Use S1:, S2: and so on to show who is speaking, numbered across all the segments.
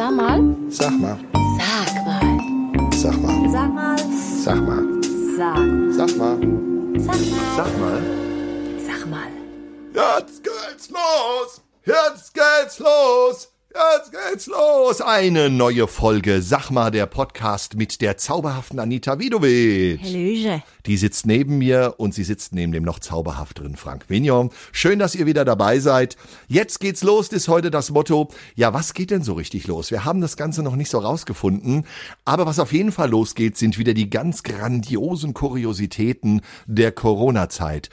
S1: Sag mal.
S2: Sag mal.
S1: Sag mal.
S2: Sag mal.
S1: Sag mal.
S2: Sag mal.
S1: Sag.
S2: Sag mal.
S1: Sag mal.
S2: Sag mal.
S1: Sag mal.
S2: Jetzt geht's los! Jetzt geht's los! Jetzt geht's los! Eine neue Folge, sag mal, der Podcast mit der zauberhaften Anita Widovic.
S1: Hallöche.
S2: Die sitzt neben mir und sie sitzt neben dem noch zauberhafteren Frank Vignon. Schön, dass ihr wieder dabei seid. Jetzt geht's los, ist heute das Motto. Ja, was geht denn so richtig los? Wir haben das Ganze noch nicht so rausgefunden. Aber was auf jeden Fall losgeht, sind wieder die ganz grandiosen Kuriositäten der Corona-Zeit.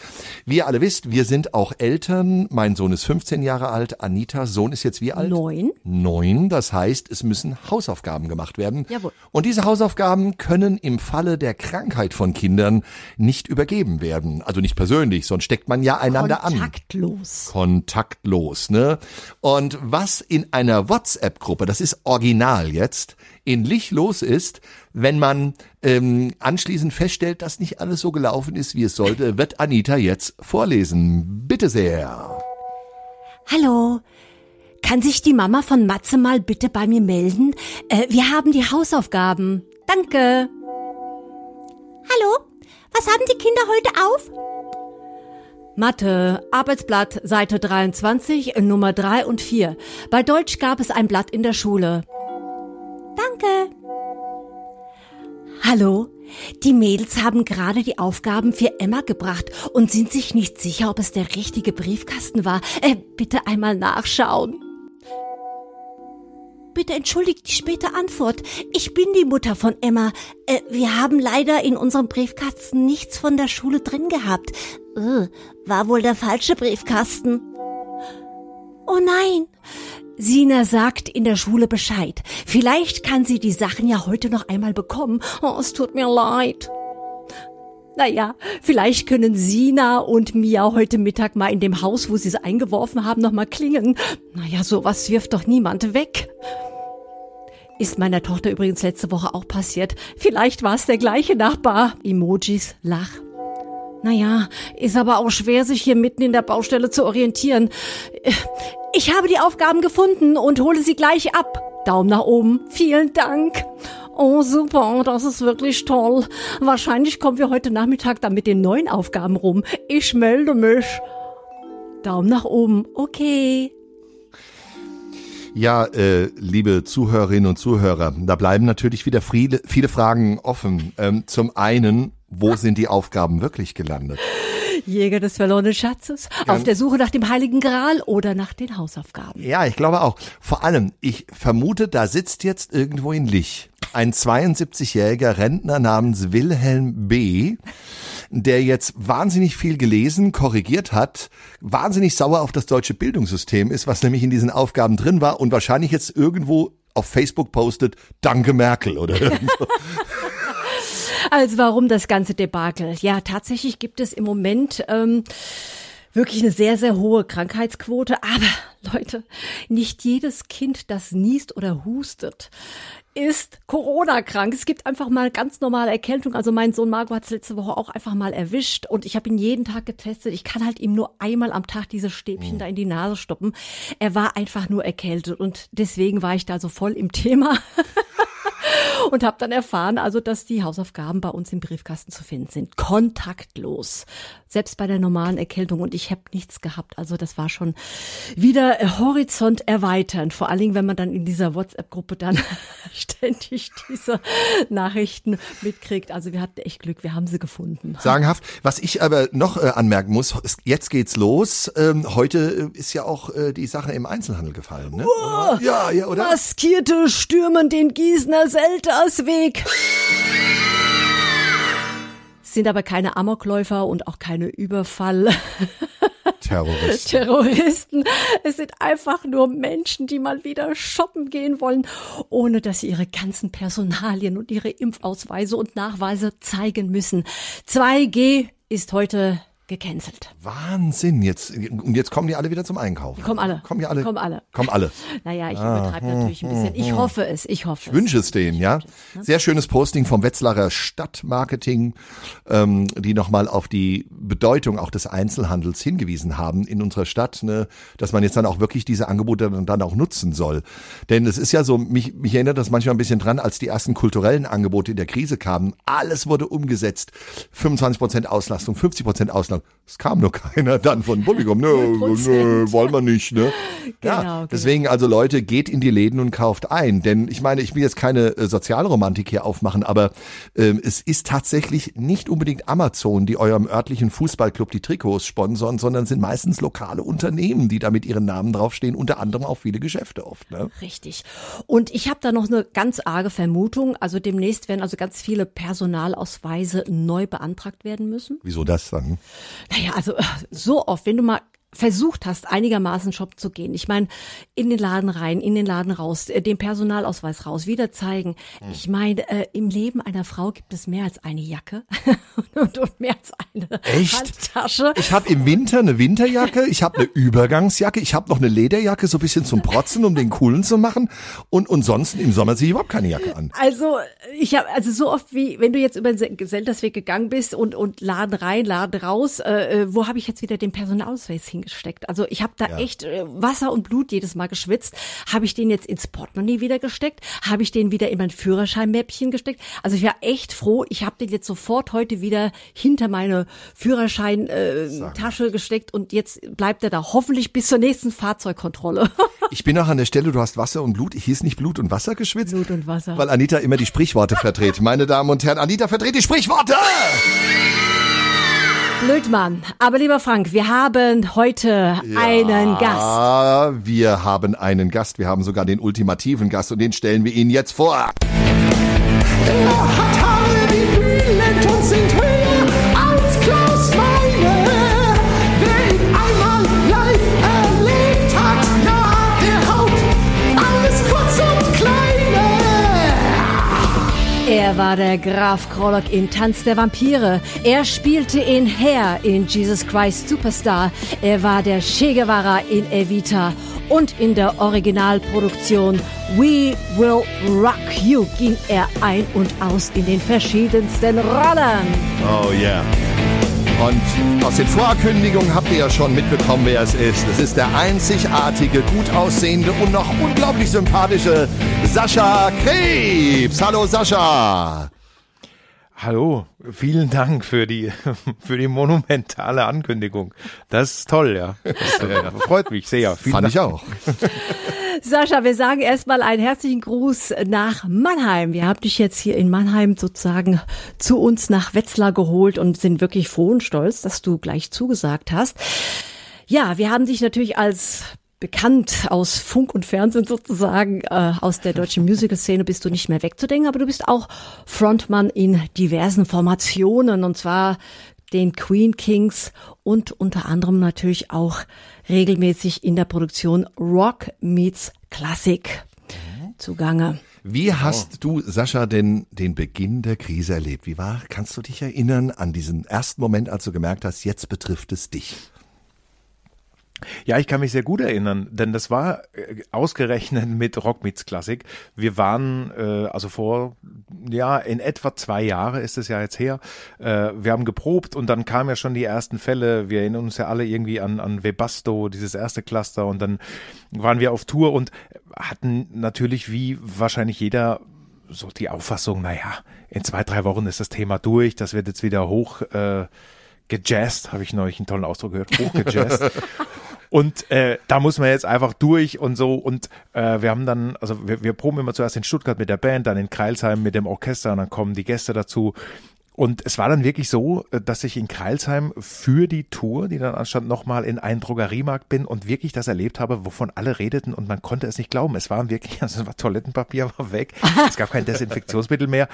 S2: Wie ihr alle wisst, wir sind auch Eltern. Mein Sohn ist 15 Jahre alt. Anitas Sohn ist jetzt wie alt?
S1: Neun.
S2: Neun. Das heißt, es müssen Hausaufgaben gemacht werden.
S1: Jawohl.
S2: Und diese Hausaufgaben können im Falle der Krankheit von Kindern nicht übergeben werden. Also nicht persönlich, sonst steckt man ja einander an.
S1: Kontaktlos.
S2: Kontaktlos, ne? Und was in einer WhatsApp-Gruppe, das ist original jetzt, in Lich los ist, wenn man ähm, anschließend feststellt, dass nicht alles so gelaufen ist, wie es sollte, wird Anita jetzt vorlesen. Bitte sehr.
S1: Hallo. Kann sich die Mama von Matze mal bitte bei mir melden? Äh, wir haben die Hausaufgaben. Danke. Hallo. Was haben die Kinder heute auf? Mathe, Arbeitsblatt, Seite 23, Nummer 3 und 4. Bei Deutsch gab es ein Blatt in der Schule. Danke. Hallo, die Mädels haben gerade die Aufgaben für Emma gebracht und sind sich nicht sicher, ob es der richtige Briefkasten war. Äh, bitte einmal nachschauen. Bitte entschuldigt die späte Antwort. Ich bin die Mutter von Emma. Äh, wir haben leider in unserem Briefkasten nichts von der Schule drin gehabt. Äh, war wohl der falsche Briefkasten. Oh nein. Sina sagt in der Schule Bescheid. Vielleicht kann sie die Sachen ja heute noch einmal bekommen. Oh, es tut mir leid. Naja, vielleicht können Sina und Mia heute Mittag mal in dem Haus, wo sie sie eingeworfen haben, noch mal klingeln. Naja, sowas wirft doch niemand weg. Ist meiner Tochter übrigens letzte Woche auch passiert. Vielleicht war es der gleiche Nachbar. Emojis, Lach. Naja, ist aber auch schwer, sich hier mitten in der Baustelle zu orientieren. Ich habe die Aufgaben gefunden und hole sie gleich ab. Daumen nach oben. Vielen Dank. Oh, super, das ist wirklich toll. Wahrscheinlich kommen wir heute Nachmittag dann mit den neuen Aufgaben rum. Ich melde mich. Daumen nach oben. Okay.
S2: Ja, äh, liebe Zuhörerinnen und Zuhörer, da bleiben natürlich wieder viele, viele Fragen offen. Ähm, zum einen, wo sind die Aufgaben wirklich gelandet?
S1: Jäger des verlorenen Schatzes, auf der Suche nach dem Heiligen Gral oder nach den Hausaufgaben.
S2: Ja, ich glaube auch. Vor allem, ich vermute, da sitzt jetzt irgendwo in Lich ein 72-jähriger Rentner namens Wilhelm B., der jetzt wahnsinnig viel gelesen, korrigiert hat, wahnsinnig sauer auf das deutsche Bildungssystem ist, was nämlich in diesen Aufgaben drin war und wahrscheinlich jetzt irgendwo auf Facebook postet, Danke Merkel oder irgendwo.
S1: Also warum das ganze Debakel? Ja, tatsächlich gibt es im Moment ähm, wirklich eine sehr, sehr hohe Krankheitsquote. Aber Leute, nicht jedes Kind, das niest oder hustet, ist Corona-krank. Es gibt einfach mal ganz normale Erkältung. Also mein Sohn Marco hat es letzte Woche auch einfach mal erwischt und ich habe ihn jeden Tag getestet. Ich kann halt ihm nur einmal am Tag diese Stäbchen
S2: Mhm.
S1: da in die Nase stoppen. Er war einfach nur erkältet und deswegen war ich da so voll im Thema. und habe dann erfahren, also dass die Hausaufgaben bei uns im Briefkasten zu finden sind, kontaktlos, selbst bei der normalen Erkältung und ich habe nichts gehabt. Also das war schon wieder äh, Horizont erweitern, vor allen Dingen, wenn man dann in dieser WhatsApp-Gruppe dann ständig diese Nachrichten mitkriegt. Also wir hatten echt Glück, wir haben sie gefunden.
S2: Sagenhaft. Was ich aber noch äh, anmerken muss, jetzt geht's los. Ähm, heute äh, ist ja auch äh, die Sache im Einzelhandel gefallen, ne? Oder? Ja, ja, oder?
S1: Maskierte stürmen den Gießener Seltersweg. Sind aber keine Amokläufer und auch keine Überfall.
S2: Terrorist.
S1: Terroristen. Es sind einfach nur Menschen, die mal wieder shoppen gehen wollen, ohne dass sie ihre ganzen Personalien und ihre Impfausweise und Nachweise zeigen müssen. 2G ist heute gecancelt.
S2: Wahnsinn. Jetzt, und jetzt kommen die alle wieder zum Einkaufen.
S1: Kommen alle.
S2: Kommen die alle?
S1: Kommen alle.
S2: Kommen alle.
S1: Naja, ich übertreibe natürlich ein bisschen. Ich hoffe es, ich hoffe
S2: Ich wünsche es denen, ja. Sehr schönes Posting vom Wetzlarer Stadtmarketing, ähm, die nochmal auf die Bedeutung auch des Einzelhandels hingewiesen haben in unserer Stadt, ne, dass man jetzt dann auch wirklich diese Angebote dann, dann auch nutzen soll. Denn es ist ja so, mich, mich erinnert das manchmal ein bisschen dran, als die ersten kulturellen Angebote in der Krise kamen. Alles wurde umgesetzt. 25 Prozent Auslastung, 50 Prozent Auslastung. Es kam nur keiner dann von Publikum. Nö, nö, wollen wir nicht, ne?
S1: Genau,
S2: ja,
S1: genau.
S2: deswegen also Leute, geht in die Läden und kauft ein. Denn ich meine, ich will jetzt keine äh, Sozialromantik hier aufmachen, aber ähm, es ist tatsächlich nicht unbedingt Amazon, die eurem örtlichen Fußballclub die Trikots sponsern, sondern sind meistens lokale Unternehmen, die da mit ihren Namen draufstehen, unter anderem auch viele Geschäfte oft. Ne?
S1: Richtig. Und ich habe da noch eine ganz arge Vermutung. Also demnächst werden also ganz viele Personalausweise neu beantragt werden müssen.
S2: Wieso das dann?
S1: Naja, also äh, so oft, wenn du mal versucht hast, einigermaßen shoppen zu gehen. Ich meine, in den Laden rein, in den Laden raus, äh, den Personalausweis raus, wieder zeigen.
S2: Hm.
S1: Ich meine, äh, im Leben einer Frau gibt es mehr als eine Jacke und, und mehr als eine
S2: Echt?
S1: Handtasche.
S2: Ich habe im Winter eine Winterjacke, ich habe eine Übergangsjacke, ich habe noch eine Lederjacke, so ein bisschen zum Protzen, um den coolen zu machen. Und, und sonst im Sommer ziehe ich überhaupt keine Jacke an.
S1: Also ich habe also so oft wie wenn du jetzt über den Geseltersweg gegangen bist und und Laden rein, Laden raus, äh, äh, wo habe ich jetzt wieder den Personalausweis hingesteckt? Also ich habe da
S2: Ja.
S1: echt äh, Wasser und Blut jedes Mal geschwitzt. Habe ich den jetzt ins Portemonnaie wieder gesteckt? Habe ich den wieder in mein Führerscheinmäppchen gesteckt? Also ich war echt froh. Ich habe den jetzt sofort heute wieder hinter meine Führerschein äh, gesteckt und jetzt bleibt er da hoffentlich bis zur nächsten Fahrzeugkontrolle.
S2: Ich bin auch an der Stelle, du hast Wasser und Blut. Hier ist nicht Blut und Wasser geschwitzt.
S1: Blut und Wasser.
S2: Weil Anita immer die Sprichworte verdreht. Meine Damen und Herren, Anita verdreht die Sprichworte!
S1: Blödmann. Aber lieber Frank, wir haben heute einen Gast.
S2: Ah, wir haben einen Gast. Wir haben sogar den ultimativen Gast und den stellen wir Ihnen jetzt vor.
S3: Er
S1: war der Graf Krollock in Tanz der Vampire. Er spielte in Hair in Jesus Christ Superstar. Er war der Che Guevara in Evita. Und in der Originalproduktion We Will Rock You ging er ein und aus in den verschiedensten Rollen.
S2: Oh yeah. Und aus den Vorankündigungen habt ihr ja schon mitbekommen, wer es ist. Es ist der einzigartige, gut aussehende und noch unglaublich sympathische Sascha Krebs. Hallo Sascha.
S4: Hallo, vielen Dank für die, für die monumentale Ankündigung. Das ist toll, ja. Das äh, freut mich sehr. Vielen
S2: Fand
S4: Dank.
S2: ich auch.
S1: Sascha, wir sagen erstmal einen herzlichen Gruß nach Mannheim. Wir haben dich jetzt hier in Mannheim sozusagen zu uns nach Wetzlar geholt und sind wirklich froh und stolz, dass du gleich zugesagt hast. Ja, wir haben dich natürlich als bekannt aus Funk und Fernsehen sozusagen, äh, aus der deutschen Musical-Szene bist du nicht mehr wegzudenken, aber du bist auch Frontmann in diversen Formationen und zwar den Queen Kings und unter anderem natürlich auch regelmäßig in der Produktion Rock Meets Classic zugange.
S2: Wie hast du, Sascha, denn den Beginn der Krise erlebt? Wie war, kannst du dich erinnern an diesen ersten Moment, als du gemerkt hast, jetzt betrifft es dich?
S4: Ja, ich kann mich sehr gut erinnern, denn das war äh, ausgerechnet mit Rock Meets Classic. Wir waren äh, also vor ja in etwa zwei Jahre ist es ja jetzt her. Äh, wir haben geprobt und dann kamen ja schon die ersten Fälle. Wir erinnern uns ja alle irgendwie an an Webasto, dieses erste Cluster und dann waren wir auf Tour und hatten natürlich wie wahrscheinlich jeder so die Auffassung, naja, in zwei drei Wochen ist das Thema durch, das wird jetzt wieder hoch. Äh, gejazzt, habe ich neulich einen tollen Ausdruck gehört, hochgejazzt. Und äh, da muss man jetzt einfach durch und so. Und äh, wir haben dann, also wir, wir proben immer zuerst in Stuttgart mit der Band, dann in Kreilsheim mit dem Orchester und dann kommen die Gäste dazu. Und es war dann wirklich so, äh, dass ich in Kreilsheim für die Tour, die dann anstand, nochmal in einen Drogeriemarkt bin und wirklich das erlebt habe, wovon alle redeten und man konnte es nicht glauben. Es war wirklich, also war Toilettenpapier war weg, es gab kein Desinfektionsmittel mehr.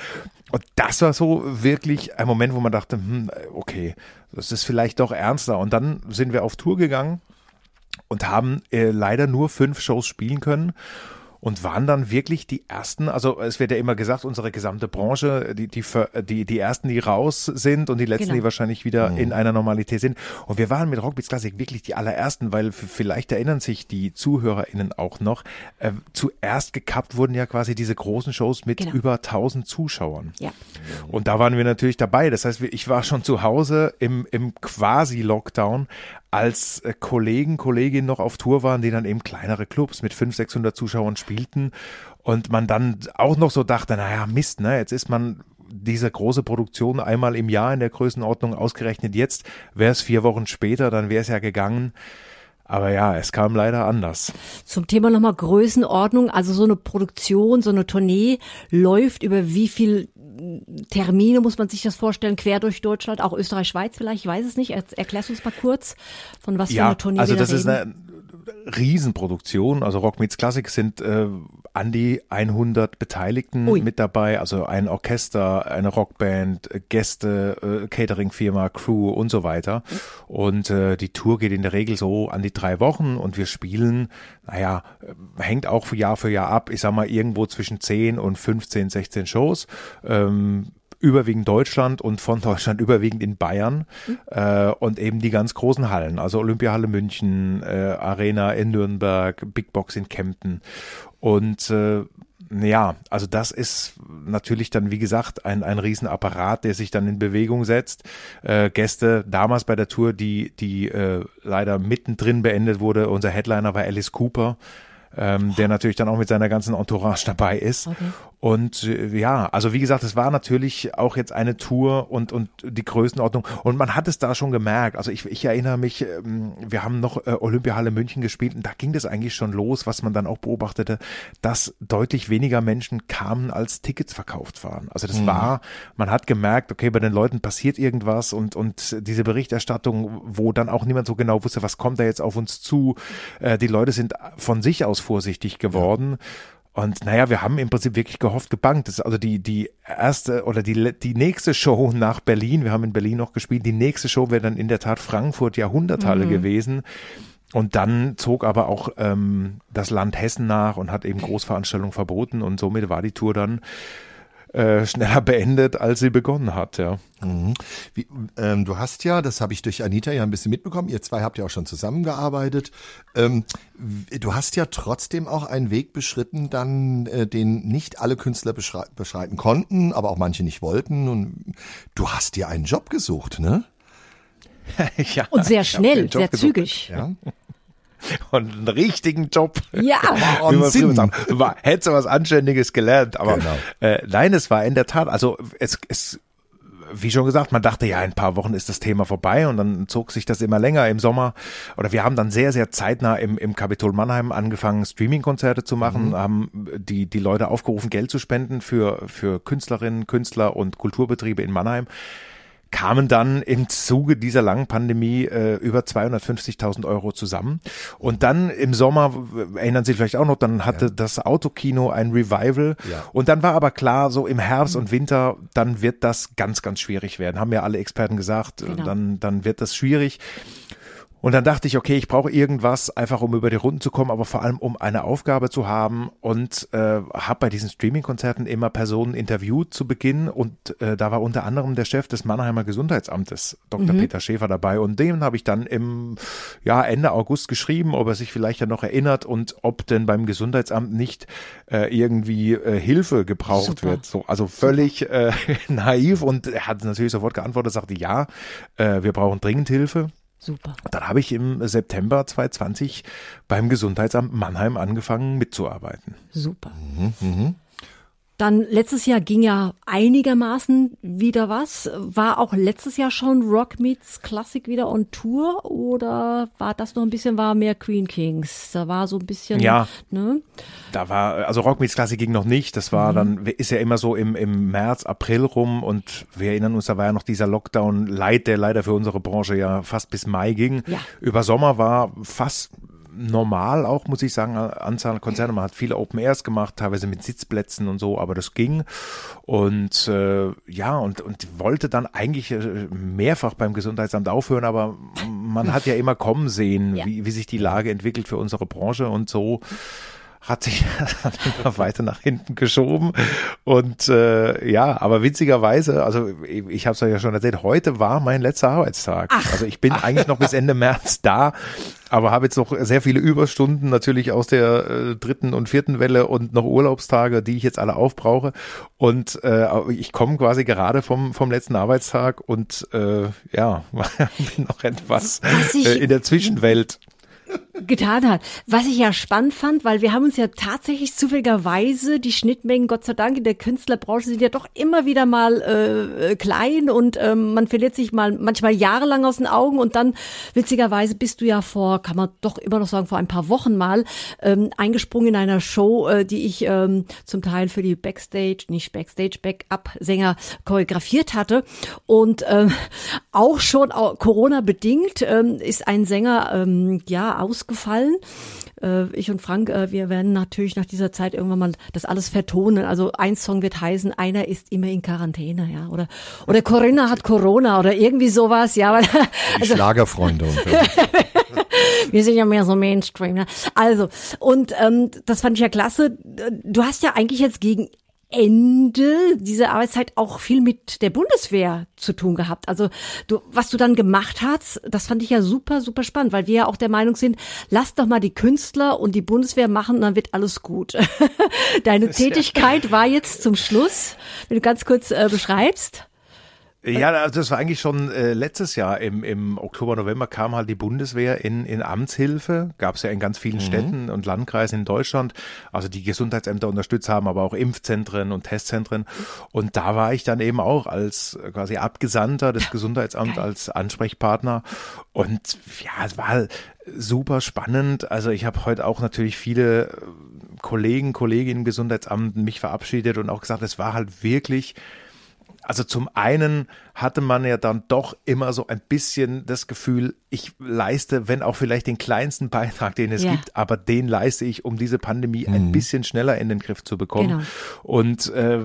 S4: Und das war so wirklich ein Moment, wo man dachte, hm, okay, das ist vielleicht doch ernster. Und dann sind wir auf Tour gegangen und haben äh, leider nur fünf Shows spielen können. Und waren dann wirklich die ersten, also es wird ja immer gesagt, unsere gesamte Branche, die, die, die, die ersten, die raus sind und die letzten,
S1: Genau.
S4: die wahrscheinlich wieder in einer Normalität sind. Und wir waren mit Rockbeats Classic wirklich die allerersten, weil vielleicht erinnern sich die ZuhörerInnen auch noch, äh, zuerst gekappt wurden ja quasi diese großen Shows mit
S1: Genau.
S4: über 1000 Zuschauern.
S1: Ja.
S4: Und da waren wir natürlich dabei. Das heißt, ich war schon zu Hause im, im Quasi-Lockdown, als äh, Kollegen, Kolleginnen noch auf Tour waren, die dann eben kleinere Clubs mit 500, 600 Zuschauern spielten. Und man dann auch noch so dachte, naja, Mist, ne, jetzt ist man diese große Produktion einmal im Jahr in der Größenordnung ausgerechnet. Jetzt wäre es vier Wochen später, dann wäre es ja gegangen. Aber ja, es kam leider anders.
S1: Zum Thema nochmal Größenordnung. Also so eine Produktion, so eine Tournee läuft über wie viel Termine muss man sich das vorstellen, quer durch Deutschland, auch Österreich, Schweiz vielleicht, ich weiß es nicht. Er- Erklärst du uns mal kurz, von was für
S4: Ja,
S1: eine Tournee
S4: also
S1: wir da
S4: das ist
S1: reden?
S4: eine Riesenproduktion. Also Rock Meets Classic sind äh, an die 100 Beteiligten
S1: Ui.
S4: mit dabei. Also ein Orchester, eine Rockband, Gäste, äh, Cateringfirma, Crew und so weiter. Und äh, die Tour geht in der Regel so an die drei Wochen und wir spielen, naja, äh, hängt auch Jahr für Jahr ab. Ich sag mal irgendwo zwischen 10 und 15, 16 Shows. Ähm, überwiegend Deutschland und von Deutschland überwiegend in Bayern äh, und eben die ganz großen Hallen, also Olympiahalle München, äh, Arena in Nürnberg, Big Box in Kempten und äh, ja, also das ist natürlich dann, wie gesagt, ein, ein Riesenapparat, der sich dann in Bewegung setzt. Äh, Gäste damals bei der Tour, die, die äh, leider mittendrin beendet wurde, unser Headliner war Alice Cooper, ähm, der natürlich dann auch mit seiner ganzen Entourage dabei ist.
S1: Okay.
S4: Und äh, ja, also wie gesagt, es war natürlich auch jetzt eine Tour und, und die Größenordnung. Und man hat es da schon gemerkt. Also ich, ich erinnere mich, ähm, wir haben noch äh, Olympiahalle München gespielt und da ging das eigentlich schon los, was man dann auch beobachtete, dass deutlich weniger Menschen kamen, als Tickets verkauft waren. Also das war, man hat gemerkt, okay, bei den Leuten passiert irgendwas und, und diese Berichterstattung, wo dann auch niemand so genau wusste, was kommt da jetzt auf uns zu. Äh, die Leute sind von sich aus vorsichtig geworden. Und naja, wir haben im Prinzip wirklich gehofft, gebankt. Das ist also die, die erste oder die, die nächste Show nach Berlin, wir haben in Berlin noch gespielt, die nächste Show wäre dann in der Tat Frankfurt Jahrhunderthalle gewesen. Und dann zog aber auch ähm, das Land Hessen nach und hat eben Großveranstaltungen verboten und somit war die Tour dann äh, schneller beendet, als sie begonnen hat, ja.
S2: Wie, ähm, du hast ja, das habe ich durch Anita ja ein bisschen mitbekommen, ihr zwei habt ja auch schon zusammengearbeitet. Ähm, du hast ja trotzdem auch einen Weg beschritten, dann äh, den nicht alle Künstler beschrei beschreiten konnten, aber auch manche nicht wollten. Und du hast dir einen Job gesucht, ne?
S4: ja
S1: Und sehr schnell, sehr
S4: gesucht.
S1: zügig.
S2: Ja.
S4: Und einen richtigen Job.
S1: Ja.
S4: Früher sagt, war, hätte was Anständiges gelernt, aber
S2: Genau.
S4: äh, nein, es war in der Tat, also es, es wie schon gesagt, man dachte, ja, in ein paar Wochen ist das Thema vorbei und dann zog sich das immer länger im Sommer. Oder wir haben dann sehr, sehr zeitnah im, im Kapitol Mannheim angefangen, Streaming-Konzerte zu machen, haben die, die Leute aufgerufen, Geld zu spenden für, für Künstlerinnen, Künstler und Kulturbetriebe in Mannheim kamen dann im Zuge dieser langen Pandemie äh, über 250.000 Euro zusammen. Und dann im Sommer, erinnern Sie vielleicht auch noch, dann hatte das Autokino ein Revival.
S2: Ja.
S4: Und dann war aber klar, so im Herbst und Winter, dann wird das ganz, ganz schwierig werden. Haben ja alle Experten gesagt,
S1: Genau.
S4: dann, dann wird das schwierig. Und dann dachte ich, okay, ich brauche irgendwas, einfach um über die Runden zu kommen, aber vor allem um eine Aufgabe zu haben und äh, habe bei diesen Streaming-Konzerten immer Personen interviewt zu Beginn und äh, da war unter anderem der Chef des Mannheimer Gesundheitsamtes, Dr. Peter Schäfer dabei und dem habe ich dann im ja, Ende August geschrieben, ob er sich vielleicht ja noch erinnert und ob denn beim Gesundheitsamt nicht äh, irgendwie äh, Hilfe gebraucht
S1: Super.
S4: wird. So, also völlig äh, naiv und er hat natürlich sofort geantwortet, sagte ja, äh, wir brauchen dringend Hilfe.
S1: Super.
S4: Und Dann habe ich im September 2020 beim Gesundheitsamt Mannheim angefangen mitzuarbeiten.
S1: Super. Dann letztes Jahr ging ja einigermaßen wieder was. War auch letztes Jahr schon Rock Meets Classic wieder on Tour oder war das noch ein bisschen, war mehr Queen Kings? Da war so ein bisschen,
S4: Ja.
S1: ne?
S4: Da war, also Rock Meets Classic ging noch nicht. Das war dann, ist ja immer so im, im März, April rum und wir erinnern uns, da war ja noch dieser Lockdown Light, der leider für unsere Branche ja fast bis Mai ging.
S1: Ja.
S4: Über Sommer war fast normal auch, muss ich sagen, Anzahl Konzerte. Man hat viele Open Airs gemacht, teilweise mit Sitzplätzen und so, aber das ging. Und äh, ja, und, und wollte dann eigentlich äh, mehrfach beim Gesundheitsamt aufhören, aber man hat ja immer kommen sehen,
S1: Ja.
S4: wie, wie sich die Lage entwickelt für unsere Branche und so hat sich dann immer weiter nach hinten geschoben. Und äh, ja, aber witzigerweise, also ich, ich habe es euch ja schon erzählt, heute war mein letzter Arbeitstag.
S1: Ach.
S4: Also ich bin eigentlich noch bis Ende März da, aber habe jetzt noch sehr viele Überstunden natürlich aus der äh, dritten und vierten Welle und noch Urlaubstage, die ich jetzt alle aufbrauche. Und äh, ich komme quasi gerade vom, vom letzten Arbeitstag und äh, ja, bin noch etwas
S1: Was ich-
S4: äh, in der Zwischenwelt.
S1: Getan hat. Was ich ja spannend fand, weil wir haben uns ja tatsächlich zufälligerweise die Schnittmengen, Gott sei Dank, in der Künstlerbranche sind ja doch immer wieder mal äh, äh, klein und ähm, man verliert sich mal manchmal jahrelang aus den Augen und dann witzigerweise bist du ja vor, kann man doch immer noch sagen, vor ein paar Wochen mal ähm, eingesprungen in einer Show, äh, die ich ähm, zum Teil für die Backstage, nicht Backstage, Backup-Sänger choreografiert hatte und ähm, auch schon Corona bedingt ähm, ist ein Sänger ähm, ja ausgefallen. Äh, ich und Frank, äh, wir werden natürlich nach dieser Zeit irgendwann mal das alles vertonen. Also ein Song wird heißen, einer ist immer in Quarantäne, ja, oder oder Corinna hat Corona oder irgendwie sowas, ja, weil
S2: Die Schlagerfreunde. Und,
S1: wir sind ja mehr so Mainstream. Ne? Also, und ähm, das fand ich ja klasse. Du hast ja eigentlich jetzt gegen Ende dieser Arbeitszeit auch viel mit der Bundeswehr zu tun gehabt. Also du, was du dann gemacht hast, das fand ich ja super, super spannend, weil wir ja auch der Meinung sind, lass doch mal die Künstler und die Bundeswehr machen, dann wird alles gut. Deine Tätigkeit war jetzt zum Schluss, wenn du ganz kurz äh, beschreibst.
S4: Ja, also das war eigentlich schon äh, letztes Jahr im, im Oktober, November kam halt die Bundeswehr in, in Amtshilfe. Gab es ja in ganz vielen Städten und Landkreisen in Deutschland. Also die Gesundheitsämter unterstützt haben, aber auch Impfzentren und Testzentren. Und da war ich dann eben auch als äh, quasi Abgesandter des Gesundheitsamts als Ansprechpartner. Und ja, es war super spannend. Also ich habe heute auch natürlich viele äh, Kollegen, Kolleginnen im Gesundheitsamt mich verabschiedet und auch gesagt, es war halt wirklich also zum einen hatte man ja dann doch immer so ein bisschen das Gefühl, ich leiste, wenn auch vielleicht den kleinsten Beitrag, den es
S1: Ja.
S4: gibt, aber den leiste ich, um diese Pandemie ein bisschen schneller in den Griff zu bekommen.
S1: Genau.
S4: Und äh,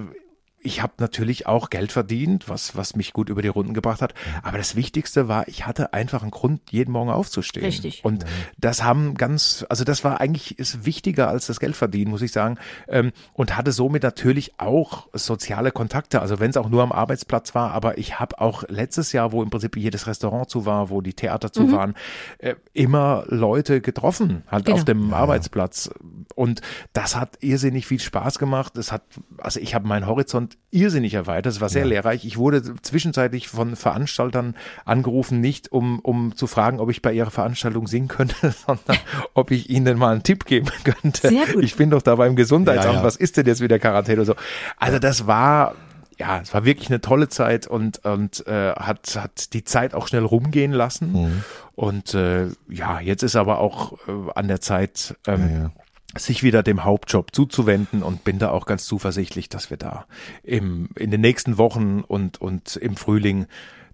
S4: ich habe natürlich auch Geld verdient, was, was mich gut über die Runden gebracht hat. Aber das Wichtigste war, ich hatte einfach einen Grund, jeden Morgen aufzustehen.
S1: Richtig.
S4: Und das haben ganz, also das war eigentlich ist wichtiger als das Geld verdienen, muss ich sagen. Ähm, und hatte somit natürlich auch soziale Kontakte. Also wenn es auch nur am Arbeitsplatz war, aber ich habe auch letztes Jahr, wo im Prinzip jedes Restaurant zu war, wo die Theater zu waren, äh, immer Leute getroffen, halt
S1: Genau.
S4: auf dem Arbeitsplatz. Und das hat irrsinnig viel Spaß gemacht. Es hat, also ich habe meinen Horizont irrsinnig erweitert. Es war sehr lehrreich. Ich wurde zwischenzeitlich von Veranstaltern angerufen, nicht um, um zu fragen, ob ich bei ihrer Veranstaltung singen könnte, sondern ob ich ihnen mal einen Tipp geben könnte.
S1: Sehr gut.
S4: Ich bin doch da beim Gesundheitsamt.
S2: Ja, ja.
S4: Was ist denn jetzt wieder Quarantäne und so? Also das war, ja, es war wirklich eine tolle Zeit und, und äh, hat, hat die Zeit auch schnell rumgehen lassen.
S2: Mhm.
S4: Und äh, ja, jetzt ist aber auch äh, an der Zeit, ähm,
S2: Ja, ja.
S4: Sich wieder dem Hauptjob zuzuwenden und bin da auch ganz zuversichtlich, dass wir da im, in den nächsten Wochen und, und im Frühling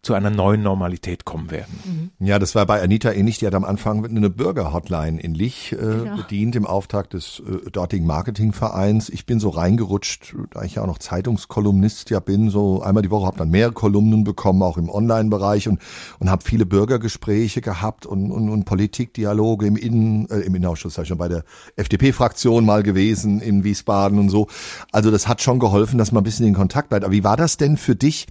S4: zu einer neuen Normalität kommen werden.
S2: Ja, das war bei Anita ähnlich. Die hat am Anfang eine Bürger-Hotline in Lich äh,
S1: Genau.
S2: bedient im Auftrag des äh, dortigen Marketingvereins. Ich bin so reingerutscht, da ich ja auch noch Zeitungskolumnist ja bin, so einmal die Woche habe dann mehrere Kolumnen bekommen, auch im Online-Bereich und und habe viele Bürgergespräche gehabt und, und, und Politikdialoge im Innen äh, im Innenausschuss, sag ich schon bei der FDP-Fraktion mal gewesen in Wiesbaden und so. Also das hat schon geholfen, dass man ein bisschen in Kontakt bleibt. Aber wie war das denn für dich?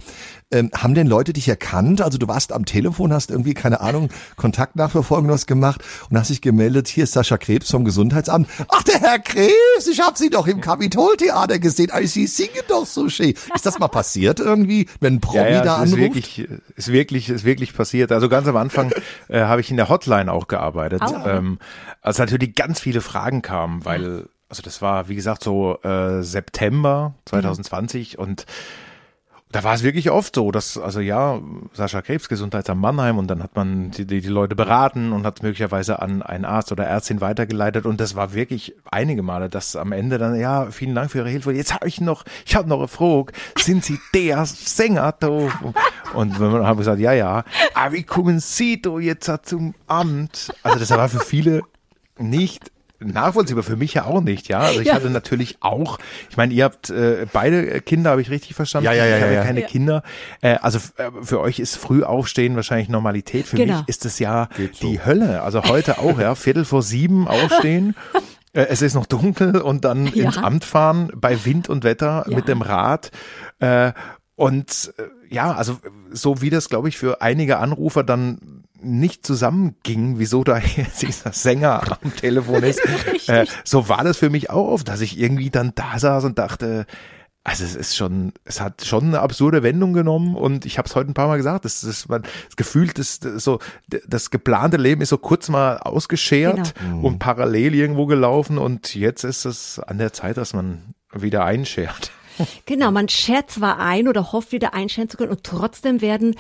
S2: Ähm, haben denn Leute dich erkannt? Also du warst am Telefon, hast irgendwie, keine Ahnung, Kontaktnachverfolgung was gemacht und hast dich gemeldet, hier ist Sascha Krebs vom Gesundheitsamt. Ach, der Herr Krebs, ich habe Sie doch im Kapitoltheater gesehen. Also, Sie singen doch so schön. Ist das mal passiert irgendwie, wenn ein Promi da
S4: es ist
S2: anruft?
S4: wirklich, ist wirklich, ist wirklich passiert. Also ganz am Anfang äh, habe ich in der Hotline auch gearbeitet.
S1: Au.
S4: Ähm, als natürlich ganz viele Fragen kamen, weil, also das war, wie gesagt, so äh, September 2020 und da war es wirklich oft so, dass, also ja, Sascha Krebs, Gesundheitsamt Mannheim und dann hat man die, die, Leute beraten und hat möglicherweise an einen Arzt oder Ärztin weitergeleitet und das war wirklich einige Male, dass am Ende dann, ja, vielen Dank für Ihre Hilfe, jetzt habe ich noch, ich habe noch eine Frage, sind Sie der Sänger da? Und wir haben gesagt, ja, ja, aber wie kommen Sie da jetzt zum Amt? Also das war für viele nicht nachvollziehbar, für mich ja auch nicht, ja. Also ich
S1: Ja.
S4: hatte natürlich auch, ich meine, ihr habt äh, beide Kinder, habe ich richtig verstanden?
S2: Ja, ja, ja,
S4: Ich habe
S2: ja, ja.
S4: keine
S1: Ja.
S4: Kinder. Äh, also äh, für euch ist früh aufstehen wahrscheinlich Normalität. Für
S1: Genau.
S4: mich ist es ja
S2: Geht so.
S4: die Hölle. Also heute auch, ja, Viertel vor sieben aufstehen. Äh, es ist noch dunkel und dann
S1: Ja.
S4: ins Amt fahren bei Wind und Wetter
S1: Ja.
S4: mit dem Rad. Äh, und äh, ja, also so wie das, glaube ich, für einige Anrufer dann nicht zusammenging, wieso da jetzt dieser Sänger am Telefon ist, äh, so war das für mich auch oft, dass ich irgendwie dann da saß und dachte, also es ist schon, es hat schon eine absurde Wendung genommen und ich habe es heute ein paar Mal gesagt, das ist man das Gefühl, das, das so das geplante Leben ist so kurz mal ausgeschert und parallel irgendwo gelaufen und jetzt ist es an der Zeit, dass man wieder einschert.
S1: Genau, man schert zwar ein oder hofft wieder einscheren zu können und trotzdem werden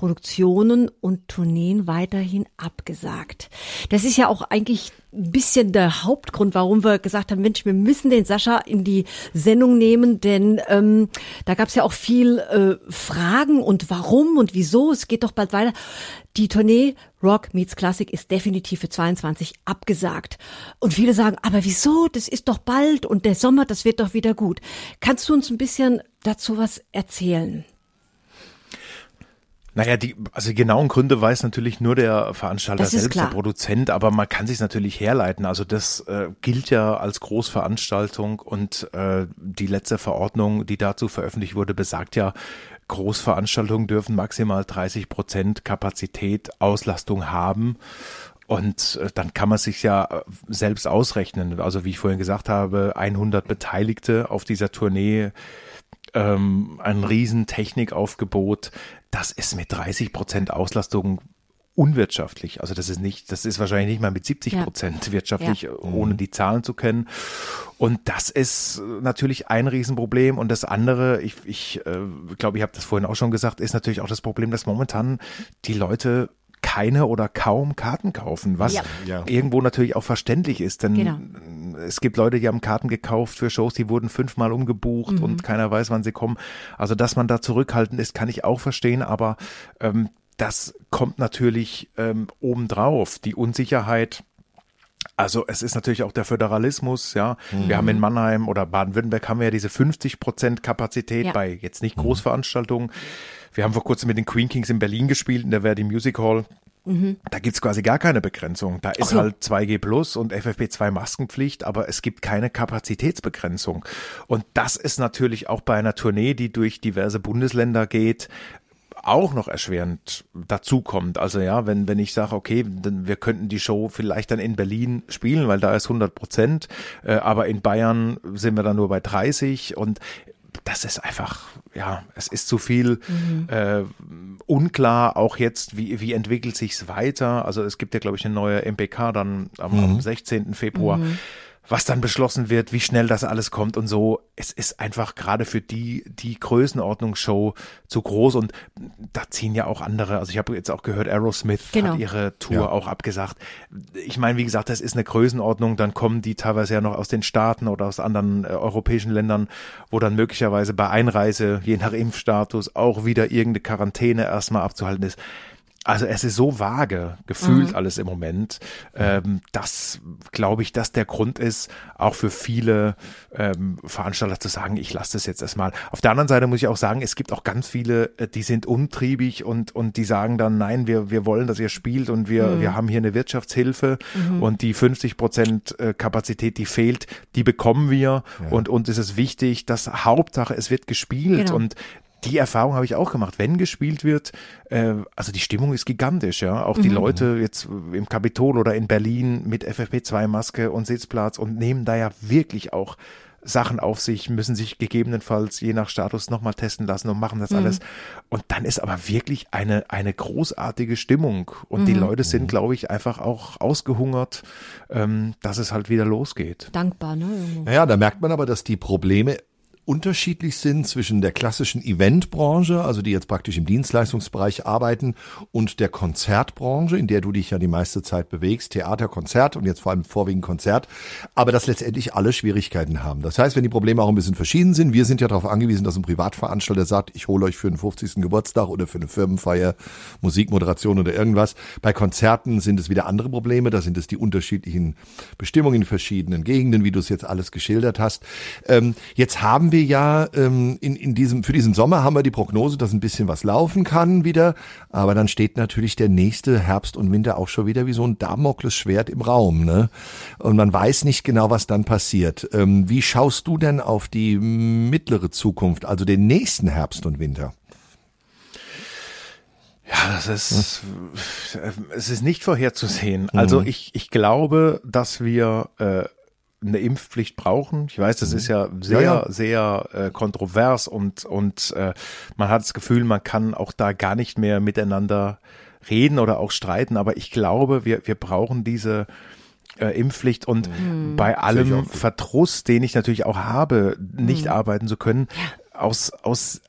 S1: Produktionen und Tourneen weiterhin abgesagt. Das ist ja auch eigentlich ein bisschen der Hauptgrund, warum wir gesagt haben, Mensch, wir müssen den Sascha in die Sendung nehmen, denn ähm, da gab es ja auch viel äh, Fragen und warum und wieso, es geht doch bald weiter. Die Tournee Rock Meets Classic ist definitiv für 22 abgesagt. Und viele sagen, aber wieso? Das ist doch bald und der Sommer, das wird doch wieder gut. Kannst du uns ein bisschen dazu was erzählen?
S4: Naja, die, also die genauen Gründe weiß natürlich nur der Veranstalter selbst,
S1: klar.
S4: der Produzent, aber man kann sich natürlich herleiten. Also das äh, gilt ja als Großveranstaltung und äh, die letzte Verordnung, die dazu veröffentlicht wurde, besagt ja, Großveranstaltungen dürfen maximal 30 Prozent Kapazität, Auslastung haben. Und äh, dann kann man sich ja äh, selbst ausrechnen. Also wie ich vorhin gesagt habe, 100 Beteiligte auf dieser Tournee, ähm, ein riesen Technikaufgebot. Das ist mit 30 Prozent Auslastung unwirtschaftlich. Also das ist nicht, das ist wahrscheinlich nicht mal mit 70
S1: Ja.
S4: Prozent wirtschaftlich,
S1: Ja.
S4: ohne die Zahlen zu kennen. Und das ist natürlich ein Riesenproblem. Und das andere, ich, ich äh, glaube, ich habe das vorhin auch schon gesagt, ist natürlich auch das Problem, dass momentan die Leute keine oder kaum Karten kaufen, was
S1: Ja.
S2: Ja.
S4: irgendwo natürlich auch verständlich ist, denn
S1: Genau.
S4: es gibt Leute, die haben Karten gekauft für Shows, die wurden fünfmal umgebucht
S1: Mhm.
S4: und keiner weiß, wann sie kommen. Also, dass man da zurückhaltend ist, kann ich auch verstehen, aber ähm, das kommt natürlich ähm, obendrauf. Die Unsicherheit. Also es ist natürlich auch der Föderalismus, ja. Wir haben in Mannheim oder Baden-Württemberg haben wir ja diese 50 Prozent Kapazität
S1: Ja.
S4: bei jetzt nicht Großveranstaltungen. Wir haben vor kurzem mit den Queen Kings in Berlin gespielt, in der Verdi Music Hall. Da gibt's quasi gar keine Begrenzung. Da ist
S1: so.
S4: halt 2G Plus und FFP2 Maskenpflicht, aber es gibt keine Kapazitätsbegrenzung. Und das ist natürlich auch bei einer Tournee, die durch diverse Bundesländer geht, auch noch erschwerend dazukommt. Also ja, wenn, wenn ich sage, okay, dann wir könnten die Show vielleicht dann in Berlin spielen, weil da ist 100 Prozent, äh, aber in Bayern sind wir dann nur bei 30 und das ist einfach, ja, es ist zu viel äh, unklar, auch jetzt, wie, wie entwickelt sich's weiter. Also es gibt ja, glaube ich, eine neue MPK dann am, am 16. Februar. Was dann beschlossen wird, wie schnell das alles kommt und so. Es ist einfach gerade für die, die Größenordnungsshow zu groß und da ziehen ja auch andere. Also ich habe jetzt auch gehört, Aerosmith
S1: Genau.
S4: hat ihre Tour
S2: Ja.
S4: auch abgesagt. Ich meine, wie gesagt, das ist eine Größenordnung, dann kommen die teilweise ja noch aus den Staaten oder aus anderen äh, europäischen Ländern, wo dann möglicherweise bei Einreise, je nach Impfstatus, auch wieder irgendeine Quarantäne erstmal abzuhalten ist. Also es ist so vage gefühlt alles im Moment, ähm, dass glaube ich, dass der Grund ist, auch für viele ähm, Veranstalter zu sagen, ich lasse das jetzt erstmal. Auf der anderen Seite muss ich auch sagen, es gibt auch ganz viele, äh, die sind umtriebig und und die sagen dann, nein, wir wir wollen, dass ihr spielt und wir wir haben hier eine Wirtschaftshilfe und die 50 Prozent äh, Kapazität, die fehlt, die bekommen wir und uns ist es wichtig, dass Hauptsache es wird gespielt
S1: Genau.
S4: und die Erfahrung habe ich auch gemacht. Wenn gespielt wird, äh, also die Stimmung ist gigantisch, ja. Auch die Leute jetzt im Kapitol oder in Berlin mit FFP2-Maske und Sitzplatz und nehmen da ja wirklich auch Sachen auf sich, müssen sich gegebenenfalls je nach Status nochmal testen lassen und machen das alles. Und dann ist aber wirklich eine, eine großartige Stimmung. Und die Leute sind, glaube ich, einfach auch ausgehungert, ähm, dass es halt wieder losgeht.
S1: Dankbar, ne? irgendwo.
S2: Naja, da merkt man aber, dass die Probleme unterschiedlich sind zwischen der klassischen Eventbranche, also die jetzt praktisch im Dienstleistungsbereich arbeiten, und der Konzertbranche, in der du dich ja die meiste Zeit bewegst, Theater, Konzert und jetzt vor allem vorwiegend Konzert, aber dass letztendlich alle Schwierigkeiten haben. Das heißt, wenn die Probleme auch ein bisschen verschieden sind, wir sind ja darauf angewiesen, dass ein Privatveranstalter sagt, ich hole euch für den 50. Geburtstag oder für eine Firmenfeier Musikmoderation oder irgendwas. Bei Konzerten sind es wieder andere Probleme, da sind es die unterschiedlichen Bestimmungen in verschiedenen Gegenden, wie du es jetzt alles geschildert hast. Ähm, jetzt haben wir wir ja ähm, in, in diesem, für diesen Sommer haben wir die Prognose, dass ein bisschen was laufen kann wieder. Aber dann steht natürlich der nächste Herbst und Winter auch schon wieder wie so ein Damoklesschwert im Raum. Ne? Und man weiß nicht genau, was dann passiert. Ähm, wie schaust du denn auf die mittlere Zukunft, also den nächsten Herbst und Winter?
S4: Ja, das ist, es ist nicht vorherzusehen. Also ich, ich glaube, dass wir äh, eine Impfpflicht brauchen. Ich weiß, das ist ja sehr,
S2: Ja, ja.
S4: sehr äh, kontrovers und, und äh, man hat das Gefühl, man kann auch da gar nicht mehr miteinander reden oder auch streiten. Aber ich glaube, wir, wir brauchen diese äh, Impfpflicht und bei
S2: Sehe ich auch
S4: allem. Verdruss, den ich natürlich auch habe, nicht arbeiten zu können, aus, aus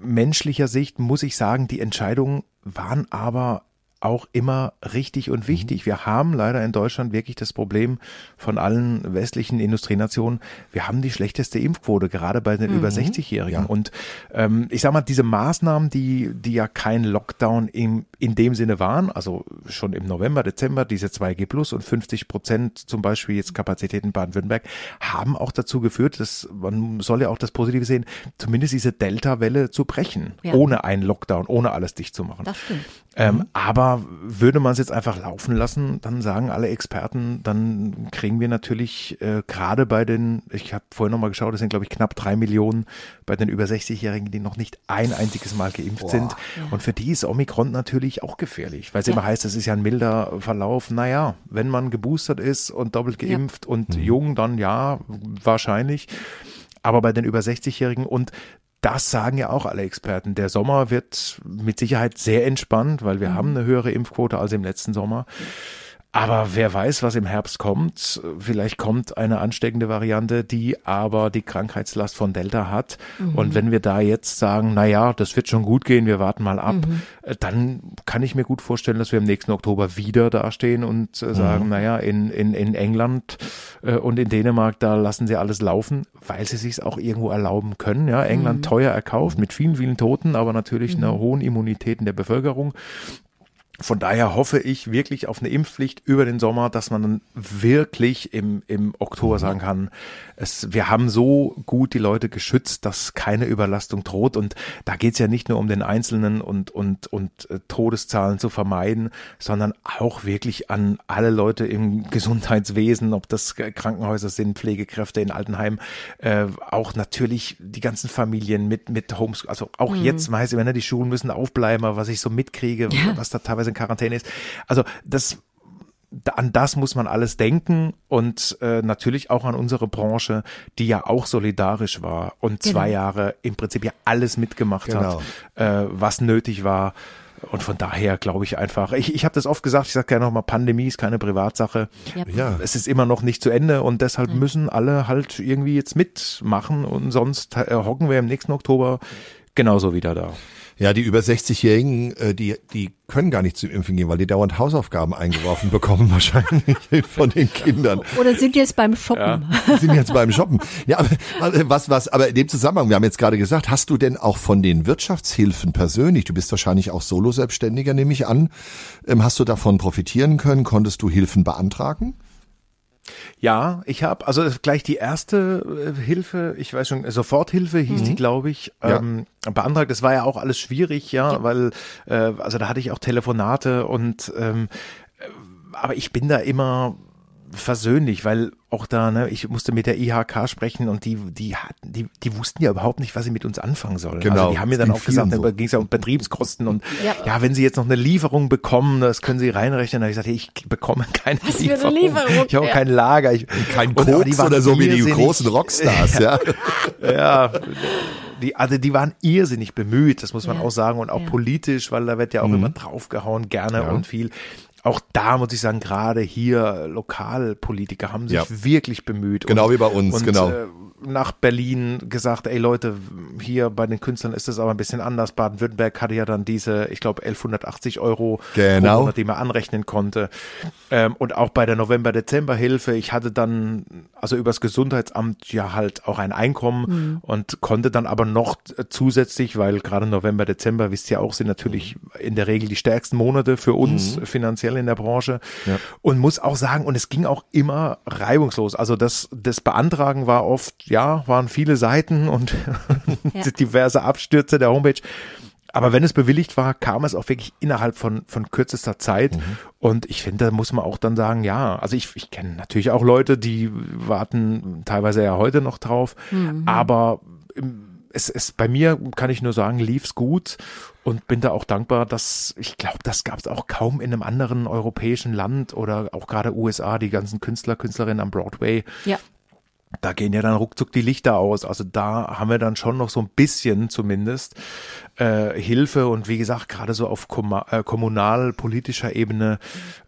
S4: menschlicher Sicht muss ich sagen, die Entscheidungen waren aber auch immer richtig und wichtig. Wir haben leider in Deutschland wirklich das Problem von allen westlichen Industrienationen. Wir haben die schlechteste Impfquote, gerade bei den über 60-Jährigen.
S2: Ja.
S4: Und ähm, ich sag mal, diese Maßnahmen, die, die ja kein Lockdown im, in dem Sinne waren, also schon im November, Dezember, diese 2G Plus und 50 Prozent zum Beispiel jetzt Kapazität in Baden-Württemberg, haben auch dazu geführt, dass man soll ja auch das Positive sehen, zumindest diese Delta-Welle zu brechen,
S1: Ja.
S4: ohne einen Lockdown, ohne alles dicht zu machen.
S1: Das stimmt.
S4: Ähm, aber würde man es jetzt einfach laufen lassen, dann sagen alle Experten, dann kriegen wir natürlich äh, gerade bei den, ich habe vorhin nochmal geschaut, es sind glaube ich knapp drei Millionen bei den über 60-Jährigen, die noch nicht ein einziges Mal geimpft sind. Und für die ist Omikron natürlich auch gefährlich, weil es immer heißt, es ist ja ein milder Verlauf. Naja, wenn man geboostert ist und doppelt geimpft und jung, dann ja, wahrscheinlich. Aber bei den über 60-Jährigen und das sagen ja auch alle Experten. Der Sommer wird mit Sicherheit sehr entspannt, weil wir haben eine höhere Impfquote als im letzten Sommer. Aber wer weiß, was im Herbst kommt. Vielleicht kommt eine ansteckende Variante, die aber die Krankheitslast von Delta hat. Und wenn wir da jetzt sagen, na ja, das wird schon gut gehen, wir warten mal ab, äh, dann kann ich mir gut vorstellen, dass wir im nächsten Oktober wieder dastehen und äh, sagen, na ja, in, in, in England und in Dänemark, da lassen sie alles laufen, weil sie sich auch irgendwo erlauben können. Ja, England teuer erkauft mit vielen, vielen Toten, aber natürlich einer hohen Immunität in der Bevölkerung. Von daher hoffe ich wirklich auf eine Impfpflicht über den Sommer, dass man dann wirklich im, im Oktober sagen kann, es, wir haben so gut die Leute geschützt, dass keine Überlastung droht. Und da geht's ja nicht nur um den Einzelnen und, und, und äh, Todeszahlen zu vermeiden, sondern auch wirklich an alle Leute im Gesundheitswesen, ob das Krankenhäuser sind, Pflegekräfte in Altenheim, äh, auch natürlich die ganzen Familien mit, mit Homes, also auch jetzt weiß ich, wenn die Schulen müssen aufbleiben, aber was ich so mitkriege, was da teilweise in Quarantäne ist. Also das da- an das muss man alles denken und äh, natürlich auch an unsere Branche, die ja auch solidarisch war und zwei Jahre im Prinzip ja alles mitgemacht
S2: Genau.
S4: hat, äh, was nötig war. Und von daher glaube ich einfach, ich, ich habe das oft gesagt, ich sage gerne nochmal, Pandemie ist keine Privatsache.
S1: Ja.
S2: Ja.
S4: Es ist immer noch nicht zu Ende und deshalb müssen alle halt irgendwie jetzt mitmachen und sonst äh, hocken wir im nächsten Oktober genauso wieder da.
S2: Ja, die über 60-Jährigen, äh, die, die können gar nicht zum Impfen gehen, weil die dauernd Hausaufgaben eingeworfen bekommen wahrscheinlich von den Kindern.
S1: Oder sind jetzt beim Shoppen?
S2: Die sind jetzt beim Shoppen. Ja, aber aber was, was, aber in dem Zusammenhang, wir haben jetzt gerade gesagt, hast du denn auch von den Wirtschaftshilfen persönlich, du bist wahrscheinlich auch Solo-Selbstständiger, nehme ich an, ähm, hast du davon profitieren können? Konntest du Hilfen beantragen?
S4: Ja, ich habe also gleich die erste äh, Hilfe, ich weiß schon, Soforthilfe hieß die, glaube ich,
S2: Ja.
S4: ähm, beantragt. Das war ja auch alles schwierig, ja, weil äh, also da hatte ich auch Telefonate und ähm, äh, aber ich bin da immer versöhnlich, weil auch da, ne, ich musste mit der IHK sprechen und die, die hatten, die, die wussten ja überhaupt nicht, was sie mit uns anfangen sollen.
S2: Genau,
S4: Also die haben mir dann auch gesagt, da
S2: so.
S4: ging es ja um Betriebskosten und
S1: Ja.
S4: ja. wenn sie jetzt noch eine Lieferung bekommen, das können sie reinrechnen. Da habe ich gesagt, hey, ich bekomme keine
S1: Was für eine
S4: Lieferung.
S1: Lieferung?
S4: Ich habe
S1: Ja.
S4: kein Lager. Ich,
S2: Kein
S4: und- aber die
S2: Koks
S4: waren
S2: oder so wie die großen Rockstars, ja.
S4: ja, die, also die waren irrsinnig bemüht, das muss man
S1: Ja.
S4: auch sagen, und auch
S1: Ja.
S4: politisch, weil da wird ja auch immer draufgehauen, gerne
S2: Ja.
S4: und viel. Auch da muss ich sagen, gerade hier Lokalpolitiker haben sich
S2: Ja.
S4: wirklich bemüht.
S2: Genau
S4: und,
S2: wie bei uns,
S4: und,
S2: genau.
S4: Äh, nach Berlin gesagt, ey Leute, hier bei den Künstlern ist es aber ein bisschen anders. Baden-Württemberg hatte ja dann diese, ich glaube, 1180 Euro
S2: Genau.
S4: Monat, die man anrechnen konnte. Ähm, und auch bei der November-Dezember-Hilfe, ich hatte dann, also übers Gesundheitsamt ja halt auch ein Einkommen und konnte dann aber noch zusätzlich, weil gerade November, Dezember, wisst ihr auch, sind natürlich in der Regel die stärksten Monate für uns finanziell in der Branche. Und muss auch sagen, und es ging auch immer reibungslos. Also das, das Beantragen war oft, ja, waren viele Seiten und
S1: Ja.
S4: diverse Abstürze der Homepage. Aber wenn es bewilligt war, kam es auch wirklich innerhalb von, von kürzester Zeit. Und ich finde, da muss man auch dann sagen, ja, also ich, ich kenne natürlich auch Leute, die warten teilweise ja heute noch drauf. Aber ähm, es, es bei mir kann ich nur sagen, lief's gut und bin da auch dankbar, dass ich glaube, das gab es auch kaum in einem anderen europäischen Land oder auch gerade USA, die ganzen Künstler, Künstlerinnen am Broadway.
S1: Ja.
S4: Da gehen ja dann ruckzuck die Lichter aus. Also da haben wir dann schon noch so ein bisschen zumindest äh, Hilfe. Und wie gesagt, gerade so auf komma- äh, kommunalpolitischer Ebene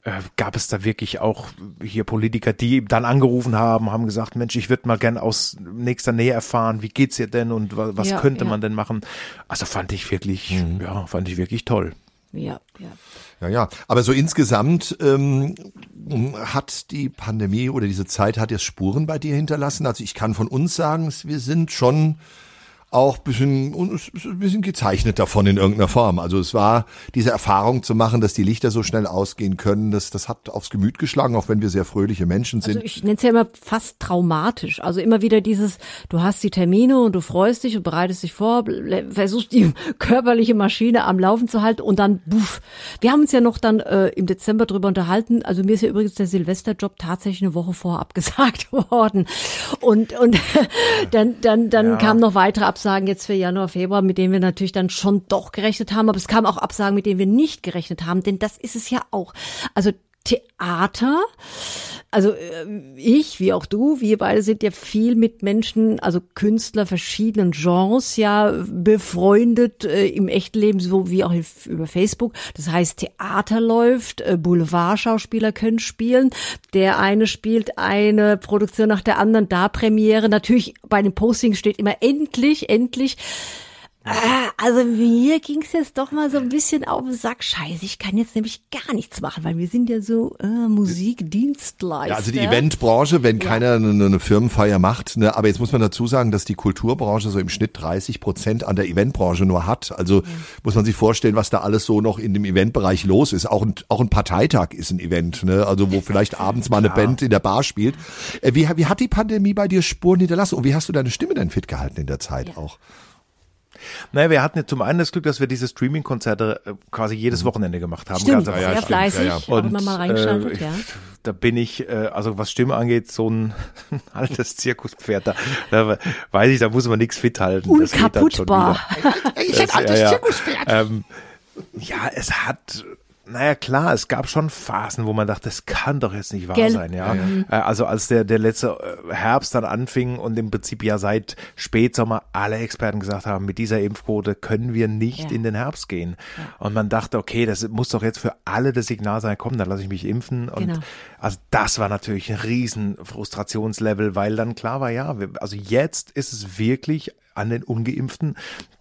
S4: äh, gab es da wirklich auch hier Politiker, die dann angerufen haben, haben gesagt, Mensch, ich würde mal gern aus nächster Nähe erfahren, wie geht's ihr denn und wa was
S1: Ja,
S4: könnte
S1: ja.
S4: man denn machen? Also fand ich wirklich, ja, fand ich wirklich toll.
S1: Ja, ja.
S2: Ja, ja. Aber so insgesamt ähm, hat die Pandemie oder diese Zeit hat jetzt Spuren bei dir hinterlassen. Also ich kann von uns sagen, wir sind schon auch ein bisschen, ein bisschen gezeichnet davon in irgendeiner Form. Also es war diese Erfahrung zu machen, dass die Lichter so schnell ausgehen können, das, das hat aufs Gemüt geschlagen, auch wenn wir sehr fröhliche Menschen sind.
S1: Also ich nenne es ja immer fast traumatisch. Also immer wieder dieses, du hast die Termine und du freust dich und bereitest dich vor, versuchst die körperliche Maschine am Laufen zu halten und dann buff. Wir haben uns ja noch dann äh, im Dezember drüber unterhalten. Also mir ist ja übrigens der Silvesterjob tatsächlich eine Woche vorher abgesagt worden. Und, und dann, dann, dann kamen noch weitere Absagen jetzt für Januar, Februar, mit denen wir natürlich dann schon doch gerechnet haben. Aber es kamen auch Absagen, mit denen wir nicht gerechnet haben, denn das ist es ja auch. Also Theater, also äh, ich, wie auch du, wir beide sind ja viel mit Menschen, also Künstler verschiedenen Genres ja befreundet äh, im echten Leben, so wie auch über Facebook. Das heißt, Theater läuft, äh, Boulevardschauspieler können spielen. Der eine spielt eine Produktion nach der anderen, da Premiere. Natürlich bei den Postings steht immer endlich, endlich. Ah, Also mir ging's jetzt doch mal so ein bisschen auf den Sack. Scheiße, ich kann jetzt nämlich gar nichts machen, weil wir sind ja so äh, Musikdienstleister.
S2: Ja, also die Eventbranche, wenn keiner eine, eine Firmenfeier macht, ne, aber jetzt muss man dazu sagen, dass die Kulturbranche so im Schnitt 30 Prozent an der Eventbranche nur hat. Also muss man sich vorstellen, was da alles so noch in dem Eventbereich los ist. Auch ein, auch ein Parteitag ist ein Event, ne? also wo vielleicht abends mal eine Band in der Bar spielt. Äh, Wie, wie hat die Pandemie bei dir Spuren hinterlassen und wie hast du deine Stimme denn fit gehalten in der Zeit auch?
S4: Naja, wir hatten ja zum einen das Glück, dass wir diese Streaming-Konzerte äh, quasi jedes Wochenende gemacht haben.
S1: Stimmt,
S4: ganz
S1: sehr
S4: Anfang.
S1: fleißig,
S2: ja, ja.
S1: immer mal reingeschaltet,
S4: äh,
S1: ja.
S4: Da bin ich, äh, also was Stimme angeht, so ein altes Zirkuspferd. Da, da weiß ich, da muss man nichts fit halten. Das
S1: Unkaputtbar.
S4: wieder.
S3: Ich hätte altes
S4: ja, ja.
S3: Zirkuspferd.
S4: Ähm, ja, es hat, naja klar, es gab schon Phasen, wo man dachte, das kann doch jetzt nicht wahr
S1: Gell?
S4: sein, ja. Äh, Also als der, der letzte äh, Herbst dann anfing und im Prinzip ja seit Spätsommer alle Experten gesagt haben, mit dieser Impfquote können wir nicht
S1: Ja.
S4: in den Herbst gehen. Und man dachte, okay, das muss doch jetzt für alle das Signal sein, komm, dann lasse ich mich impfen. Und
S1: Genau.
S4: also das war natürlich ein riesen Frustrationslevel, weil dann klar war, ja, also jetzt ist es wirklich an den Ungeimpften,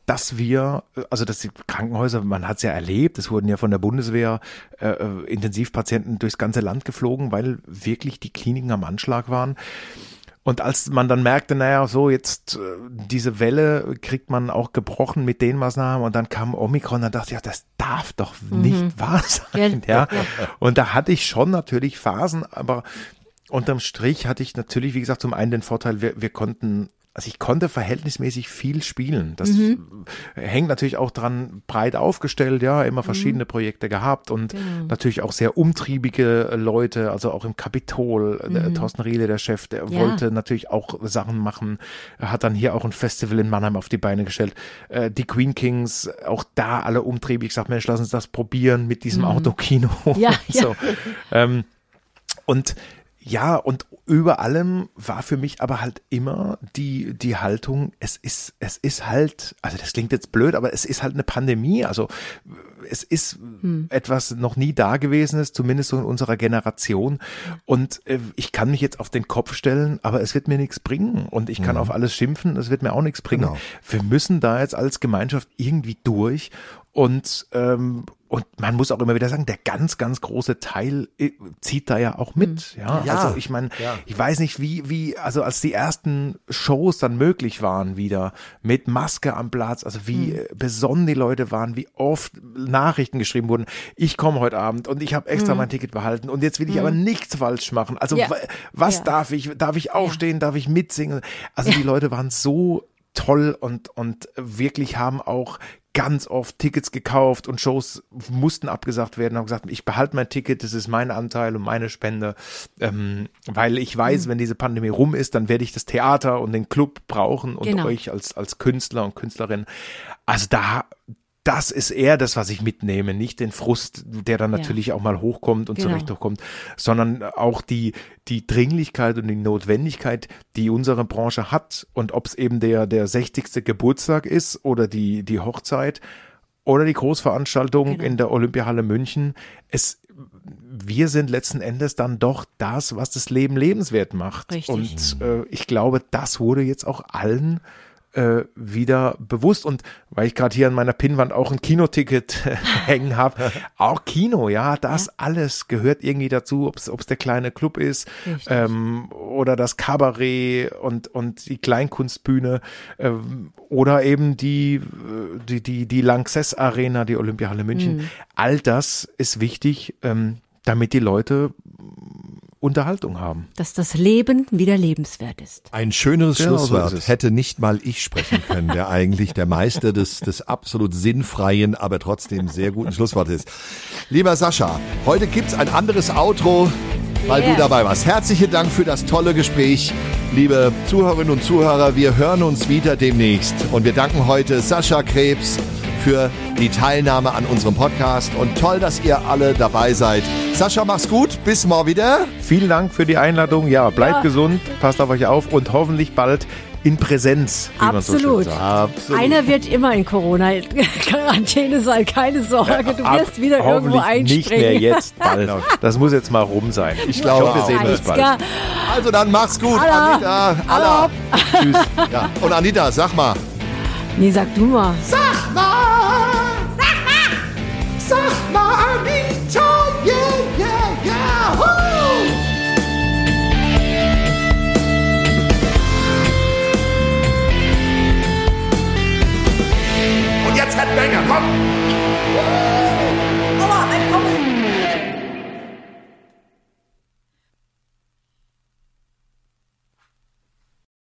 S4: dass wir, also dass die Krankenhäuser, man hat es ja erlebt, es wurden ja von der Bundeswehr äh, äh, Intensivpatienten durchs ganze Land geflogen, weil wirklich die Kliniken am Anschlag waren. Und als man dann merkte, naja, so jetzt äh, diese Welle kriegt man auch gebrochen mit den Maßnahmen und dann kam Omikron, dann dachte ich, ja, das darf doch nicht wahr sein, ja. Und da hatte ich schon natürlich Phasen, aber unterm Strich hatte ich natürlich, wie gesagt, zum einen den Vorteil, wir, wir konnten also ich konnte verhältnismäßig viel spielen. Das hängt natürlich auch dran breit aufgestellt, ja, immer verschiedene Projekte gehabt und natürlich auch sehr umtriebige Leute, also auch im Kapitol. Der Thorsten Riele, der Chef, der
S1: Ja.
S4: wollte natürlich auch Sachen machen, Er hat dann hier auch ein Festival in Mannheim auf die Beine gestellt. Äh, Die Queen Kings, auch da alle umtriebig, ich sag, Mensch, lass uns das probieren mit diesem Autokino.
S1: Ja,
S4: und so. Ähm, und ja, und über allem war für mich aber halt immer die, die Haltung, es ist, es ist halt, also das klingt jetzt blöd, aber es ist halt eine Pandemie. Also es ist etwas noch nie Dagewesenes, zumindest so in unserer Generation. Und äh, ich kann mich jetzt auf den Kopf stellen, aber es wird mir nichts bringen. Und ich kann auf alles schimpfen, es wird mir auch nichts bringen.
S2: Genau.
S4: Wir müssen da jetzt als Gemeinschaft irgendwie durch. Und, ähm, und man muss auch immer wieder sagen, der ganz, ganz große Teil äh, zieht da ja auch mit. Ja,
S2: Ja.
S4: also ich meine,
S2: Ja.
S4: ich weiß nicht, wie, wie, also als die ersten Shows dann möglich waren wieder mit Maske am Platz, also wie äh, besonnen die Leute waren, wie oft Nachrichten geschrieben wurden. Ich komme heute Abend und ich habe extra mein Ticket behalten und jetzt will ich aber nichts falsch machen. Also
S5: Ja.
S4: wa- was
S5: Ja.
S4: darf ich? Darf ich aufstehen? Darf ich mitsingen? Also die Leute waren so toll und, und wirklich haben auch ganz oft Tickets gekauft und Shows mussten abgesagt werden, haben gesagt, ich behalte mein Ticket, das ist mein Anteil und meine Spende, ähm, weil ich weiß, wenn diese Pandemie rum ist, dann werde ich das Theater und den Club brauchen und
S5: Genau.
S4: euch als, als Künstler und Künstlerin. Also da, das ist eher das, was ich mitnehme, nicht den Frust, der dann
S5: Ja.
S4: natürlich auch mal hochkommt und
S5: Genau.
S4: zurecht hochkommt, sondern auch die, die Dringlichkeit und die Notwendigkeit, die unsere Branche hat und ob es eben der, der 60. Geburtstag ist oder die, die Hochzeit oder die Großveranstaltung
S5: Genau.
S4: in der Olympiahalle München. Es, wir sind letzten Endes dann doch das, was das Leben lebenswert macht.
S5: Richtig.
S4: Und äh, ich glaube, das wurde jetzt auch allen äh, wieder bewusst und weil ich gerade hier an meiner Pinnwand auch ein Kinoticket hängen habe, auch Kino, ja, das alles gehört irgendwie dazu, ob es der kleine Club ist ähm, oder das Kabarett und und die Kleinkunstbühne ähm, oder eben die äh, die die die Lanxess Arena, die Olympiahalle München.
S5: Mhm.
S4: All das ist wichtig, ähm, damit die Leute Unterhaltung haben.
S5: Dass das Leben wieder lebenswert ist.
S2: Ein schöneres
S4: Genau so
S2: Schlusswort
S4: es.
S2: hätte nicht mal ich sprechen können, der eigentlich der Meister des, des absolut sinnfreien, aber trotzdem sehr guten Schlusswortes ist. Lieber Sascha, heute gibt's ein anderes Outro, weil
S5: Yeah.
S2: du dabei warst. Herzlichen Dank für das tolle Gespräch. Liebe Zuhörerinnen und Zuhörer, wir hören uns wieder demnächst. Und wir danken heute Sascha Krebs für die Teilnahme an unserem Podcast. Und toll, dass ihr alle dabei seid. Sascha, mach's gut. Bis morgen wieder.
S4: Vielen Dank für die Einladung. Ja, bleibt
S5: Ja.
S4: gesund, passt auf euch auf und hoffentlich bald in Präsenz. Man so
S5: Absolut.
S2: Absolut.
S5: Einer wird immer in Corona-Quarantäne sein, keine Sorge. Du
S4: Ab-
S5: wirst wieder irgendwo
S4: hoffentlich nicht mehr
S5: einspringen.
S4: jetzt bald. Das muss jetzt mal rum sein. Ich
S2: glaube
S4: hoffe, wir sehen uns bald.
S2: Also dann mach's gut,
S5: Alla.
S2: Anita. Alla. Tschüss. Ja. Und Anita, sag mal.
S5: Nee, sag du mal.
S3: Sag mal! Sag mal! Sag mal, Anita! Yeah, yeah, yeah! Woo!
S2: Und jetzt Headbanger, komm!